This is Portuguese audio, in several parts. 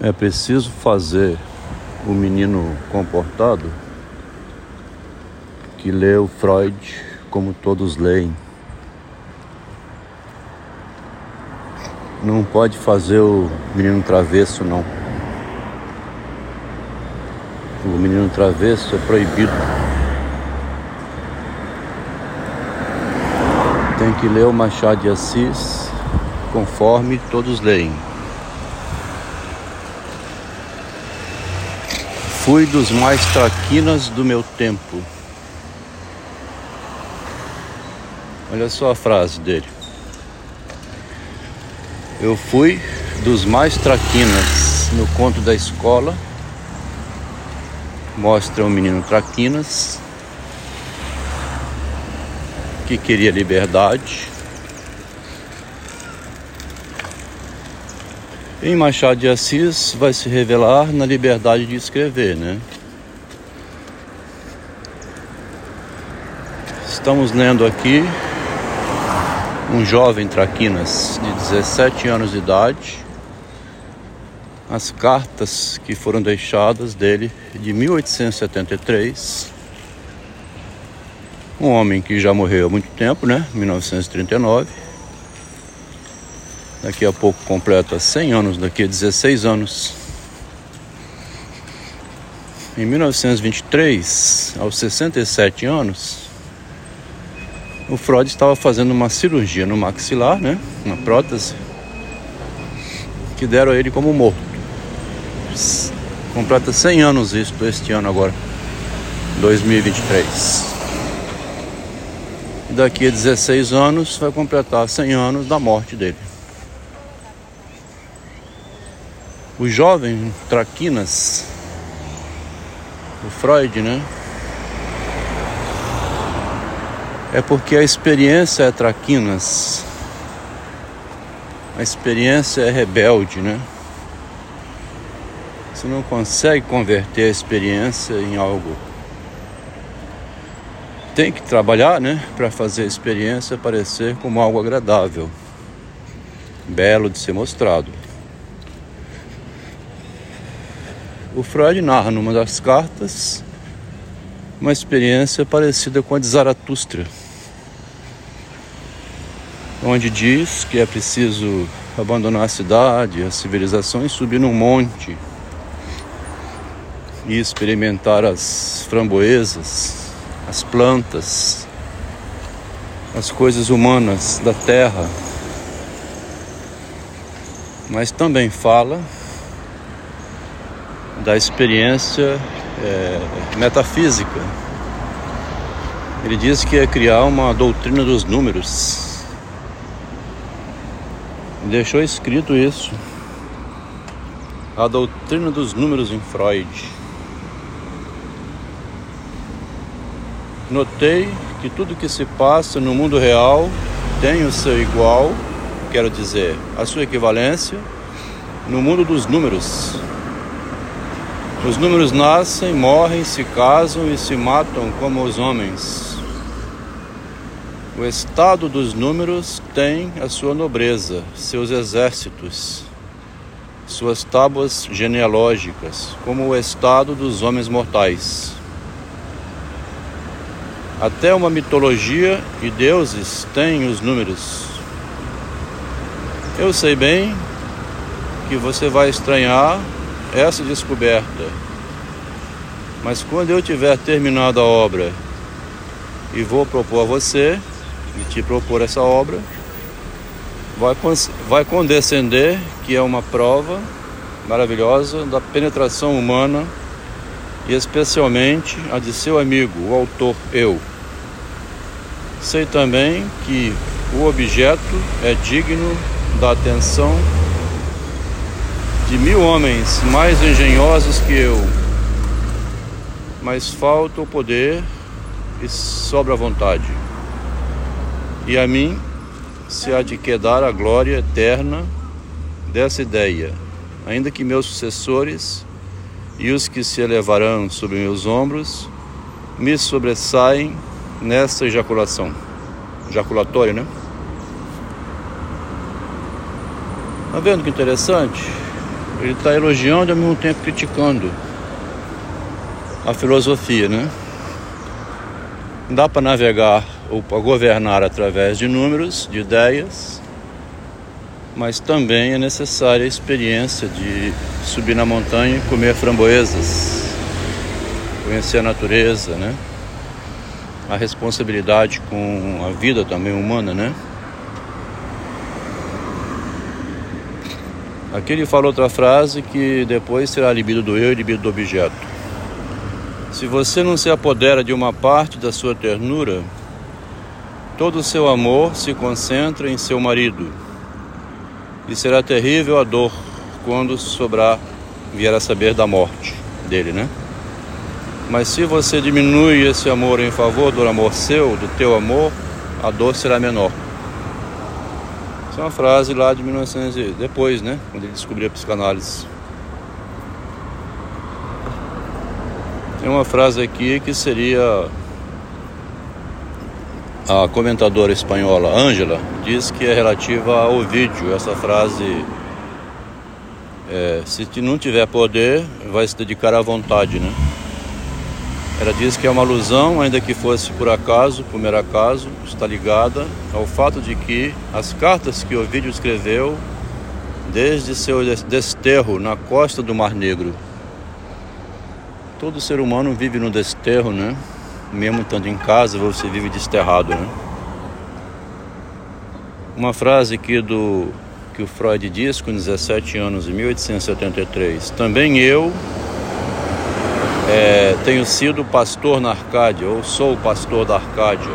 É preciso fazer o menino comportado que lê o Freud como todos leem. Não pode fazer o menino travesso, não. O menino travesso é proibido. Tem que ler o Machado de Assis conforme todos leem. Fui dos mais traquinas do meu tempo. Olha só a frase dele. Eu fui dos mais traquinas no conto da escola. Mostra o menino traquinas que queria liberdade Em Machado de Assis vai se revelar na liberdade de escrever, né? Estamos lendo aqui um jovem traquinas de 17 anos de idade, as cartas que foram deixadas dele de 1873. Um homem que já morreu há muito tempo, né? 1939 Daqui a pouco completa 100 anos, daqui a 16 anos. Em 1923, aos 67 anos, o Freud estava fazendo uma cirurgia no maxilar, né? Uma prótese, que deram a ele como morto. Completa 100 anos isso este ano agora, 2023. E daqui a 16 anos vai completar 100 anos da morte dele. O jovem Traquinas, o Freud, né? É porque a experiência é Traquinas. A experiência é rebelde, né? Você não consegue converter a experiência em algo. Tem que trabalhar, né, para fazer a experiência parecer como algo agradável, belo de ser mostrado. O Freud narra numa das cartas uma experiência parecida com a de Zaratustra, onde diz que é preciso abandonar a cidade, a civilização e subir num monte e experimentar as framboesas, as plantas, as coisas humanas da terra. Mas também fala da experiência é, metafísica. Ele diz que é criar uma doutrina dos números. Deixou escrito isso. A doutrina dos números em Freud. Notei que tudo que se passa no mundo real tem o seu igual, quero dizer, a sua equivalência no mundo dos números. Os números nascem, morrem, se casam e se matam como os homens. O estado dos números tem a sua nobreza, seus exércitos, suas tábuas genealógicas, como o estado dos homens mortais. Até uma mitologia e deuses têm os números. Eu sei bem que você vai estranhar essa descoberta. Mas quando eu tiver terminado a obra e vou propor a você e te propor essa obra, vai, vai condescender que é uma prova maravilhosa da penetração humana e especialmente a de seu amigo, o autor eu. Sei também que o objeto é digno da atenção de mil homens mais engenhosos que eu, mas falta o poder e sobra a vontade. E a mim se há de quedar a glória eterna dessa ideia, ainda que meus sucessores e os que se elevarão sobre meus ombros me sobressaem nessa ejaculação. Ejaculatório, né? Tá vendo que interessante? Ele está elogiando e ao mesmo tempo criticando a filosofia, né? Dá para navegar ou para governar através de números, de ideias, mas também é necessária a experiência de subir na montanha e comer framboesas, conhecer a natureza, né? A responsabilidade com a vida também humana, né? Aqui ele fala outra frase que depois será libido do eu e libido do objeto. Se você não se apodera de uma parte da sua ternura, todo o seu amor se concentra em seu marido. E será terrível a dor quando sobrar vier a saber da morte dele, né? Mas se você diminui esse amor em favor do amor seu, do teu amor, a dor será menor. Essa é uma frase lá de 1900 depois, né? Quando ele descobriu a psicanálise. Tem uma frase aqui que seria a comentadora espanhola Ângela diz que é relativa ao vídeo. Essa frase é, se não tiver poder, vai se dedicar à vontade, né? Ela diz que é uma alusão, ainda que fosse por acaso, por mero acaso, está ligada ao fato de que as cartas que Ovídio escreveu desde seu desterro na costa do Mar Negro. Todo ser humano vive no desterro, né? Mesmo estando em casa, você vive desterrado, né? Uma frase aqui do que o Freud diz com 17 anos, em 1873. Também eu é, tenho sido pastor na Arcádia, ou sou pastor da Arcádia.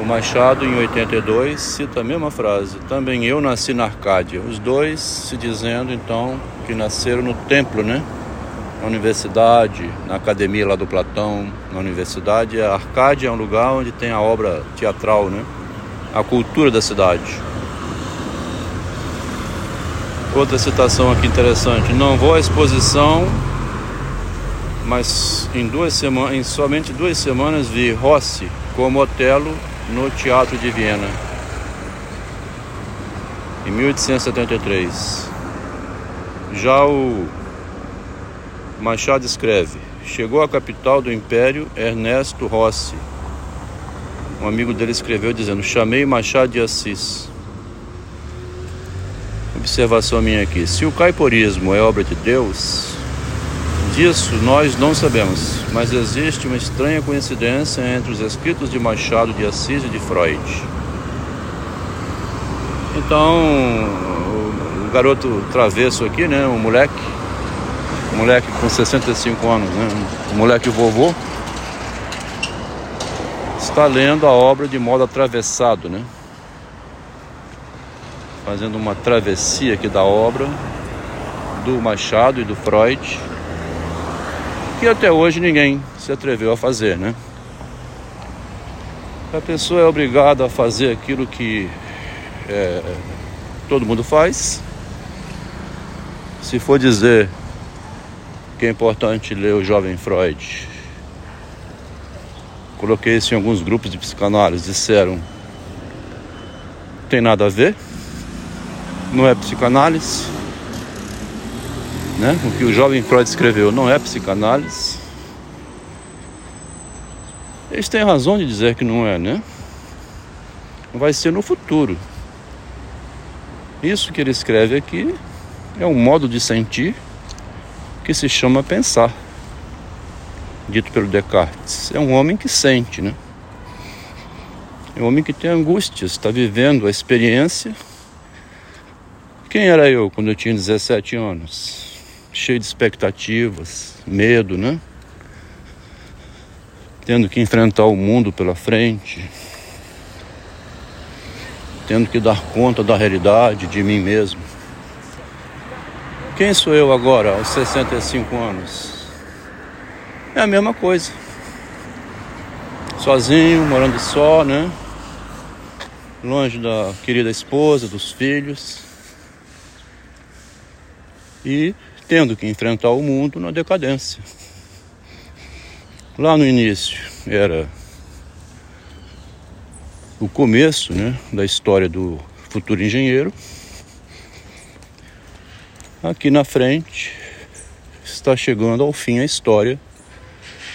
O Machado, em 82, cita a mesma frase: Também eu nasci na Arcádia. Os dois se dizendo, então, que nasceram no templo, né? Na universidade, na academia lá do Platão, na universidade. A Arcádia é um lugar onde tem a obra teatral, né? A cultura da cidade. Outra citação aqui interessante: Não vou à exposição mas em duas semanas, em somente duas semanas vi Rossi como Otelo no Teatro de Viena. Em 1873. Já o Machado escreve: Chegou à capital do império Ernesto Rossi. Um amigo dele escreveu dizendo: Chamei Machado de Assis. Observação minha aqui: se o caiporismo é obra de Deus, Disso nós não sabemos, mas existe uma estranha coincidência entre os escritos de Machado de Assis e de Freud. Então, o garoto travesso aqui, né, um moleque, moleque com 65 anos, né, um moleque vovô, está lendo a obra de modo atravessado, né? Fazendo uma travessia aqui da obra do Machado e do Freud que até hoje ninguém se atreveu a fazer, né? A pessoa é obrigada a fazer aquilo que é, todo mundo faz. Se for dizer que é importante ler o jovem Freud, coloquei isso em alguns grupos de psicanálise, disseram tem nada a ver, não é psicanálise, né? O que o jovem Freud escreveu não é psicanálise. Eles têm razão de dizer que não é, né? Vai ser no futuro. Isso que ele escreve aqui é um modo de sentir que se chama pensar. Dito pelo Descartes. É um homem que sente, né? É um homem que tem angústias, está vivendo a experiência. Quem era eu quando eu tinha 17 anos? Cheio de expectativas, medo, né? Tendo que enfrentar o mundo pela frente, tendo que dar conta da realidade de mim mesmo. Quem sou eu agora, aos 65 anos? É a mesma coisa. Sozinho, morando só, né? Longe da querida esposa, dos filhos. E tendo que enfrentar o mundo na decadência. Lá no início era o começo né, da história do futuro engenheiro. aqui na frente está chegando ao fim a história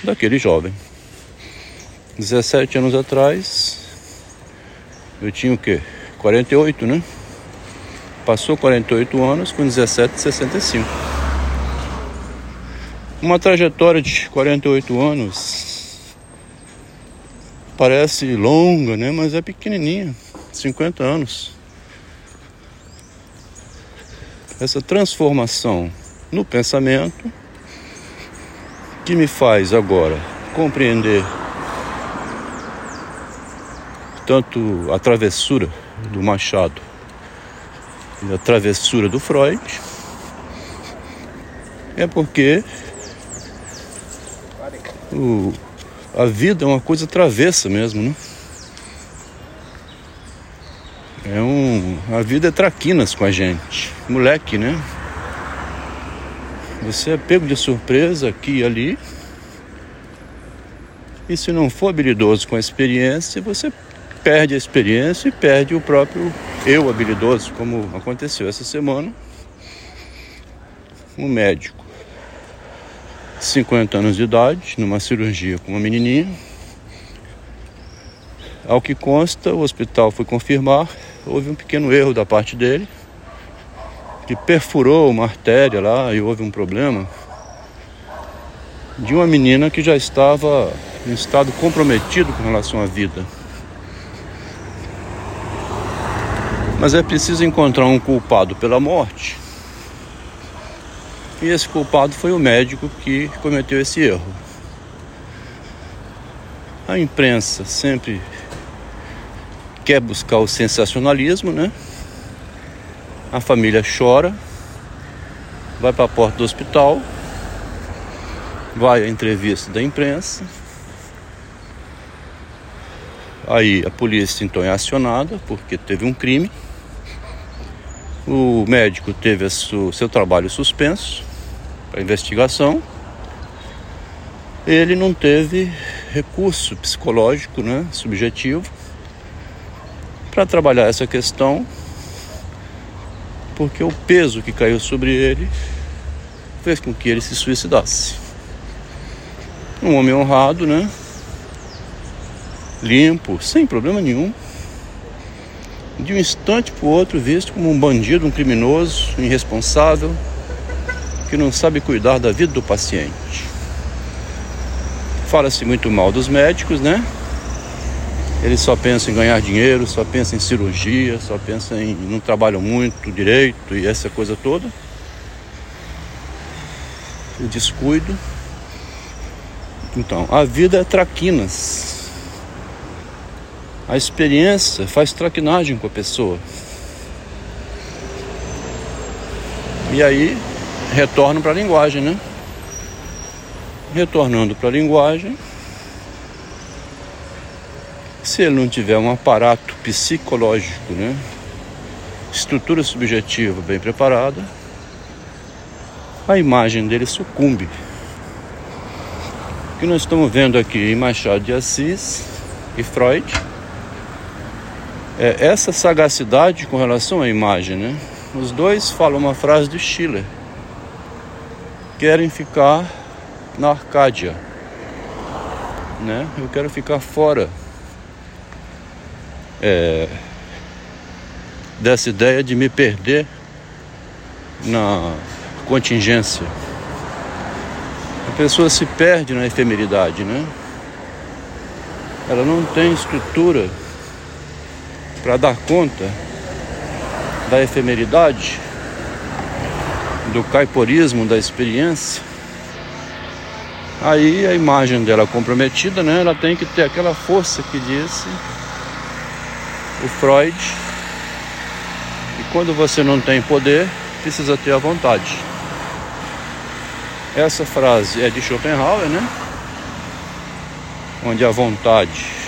daquele jovem. 17 anos atrás, eu tinha o quê? 48, né? Passou 48 anos com 17, 65. Uma trajetória de 48 anos parece longa, né? Mas é pequenininha. 50 anos. Essa transformação no pensamento que me faz agora compreender tanto a travessura do Machado a travessura do Freud é porque o, a vida é uma coisa travessa mesmo, né? É um, a vida é traquinas com a gente, moleque, né? Você é pego de surpresa aqui e ali. E se não for habilidoso com a experiência, você perde a experiência e perde o próprio eu habilidoso, como aconteceu essa semana. Um médico, 50 anos de idade, numa cirurgia com uma menininha. Ao que consta, o hospital foi confirmar, houve um pequeno erro da parte dele que perfurou uma artéria lá e houve um problema de uma menina que já estava em estado comprometido com relação à vida. Mas é preciso encontrar um culpado pela morte. E esse culpado foi o médico que cometeu esse erro. A imprensa sempre quer buscar o sensacionalismo, né? A família chora, vai para a porta do hospital, vai à entrevista da imprensa. Aí a polícia então é acionada porque teve um crime. O médico teve seu trabalho suspenso para investigação. Ele não teve recurso psicológico, né, subjetivo, para trabalhar essa questão porque o peso que caiu sobre ele fez com que ele se suicidasse. Um homem honrado, né? Limpo, sem problema nenhum. De um instante para o outro, visto como um bandido, um criminoso, um irresponsável, que não sabe cuidar da vida do paciente. Fala-se muito mal dos médicos, né? Eles só pensam em ganhar dinheiro, só pensam em cirurgia, só pensam em não trabalham muito direito e essa coisa toda. O descuido. Então, a vida é traquinas. A experiência faz traquinagem com a pessoa. E aí, retorno para a linguagem, né? Retornando para a linguagem, se ele não tiver um aparato psicológico, né? estrutura subjetiva bem preparada, a imagem dele sucumbe. O que nós estamos vendo aqui em Machado de Assis e Freud é essa sagacidade com relação à imagem, né? Os dois falam uma frase de Schiller. Querem ficar na Arcádia, né? Eu quero ficar fora é, dessa ideia de me perder na contingência. A pessoa se perde na efemeridade, né? Ela não tem estrutura para dar conta da efemeridade, do caiporismo, da experiência. Aí a imagem dela comprometida, né? Ela tem que ter aquela força que disse o Freud. E quando você não tem poder, precisa ter a vontade. Essa frase é de Schopenhauer, né? Onde a vontade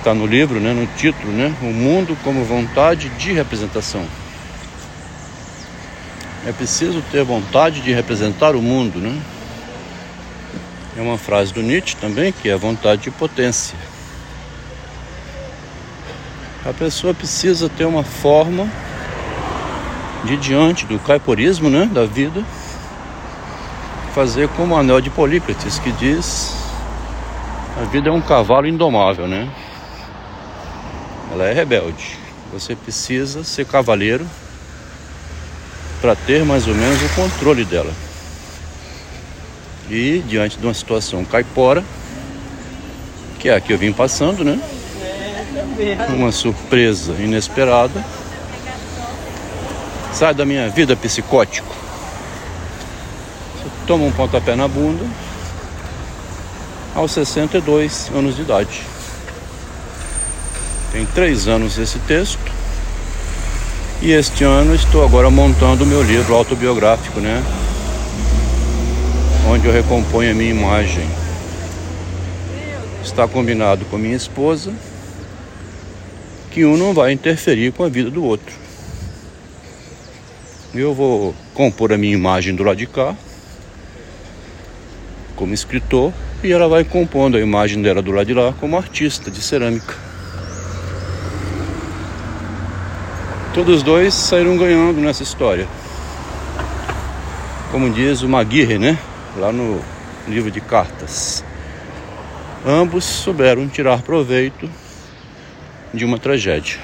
está no livro, né? No título, né? O mundo como vontade de representação. É preciso ter vontade de representar o mundo, né? É uma frase do Nietzsche também, que é vontade de potência. A pessoa precisa ter uma forma de diante do caiporismo, né, da vida, fazer como o anel de Polícrates, que diz: a vida é um cavalo indomável, né? Ela é rebelde. Você precisa ser cavaleiro para ter mais ou menos o controle dela. E diante de uma situação caipora, que é a que eu vim passando, né? Uma surpresa inesperada. Sai da minha vida psicótico. Você toma um pontapé na bunda aos 62 anos de idade. Tem três anos esse texto. E este ano estou agora montando o meu livro autobiográfico, né? Onde eu recomponho a minha imagem. Está combinado com minha esposa que um não vai interferir com a vida do outro. Eu vou compor a minha imagem do lado de cá, como escritor, e ela vai compondo a imagem dela do lado de lá como artista de cerâmica. Todos os dois saíram ganhando nessa história. Como diz o Maguire, né? Lá no livro de cartas. Ambos souberam tirar proveito de uma tragédia.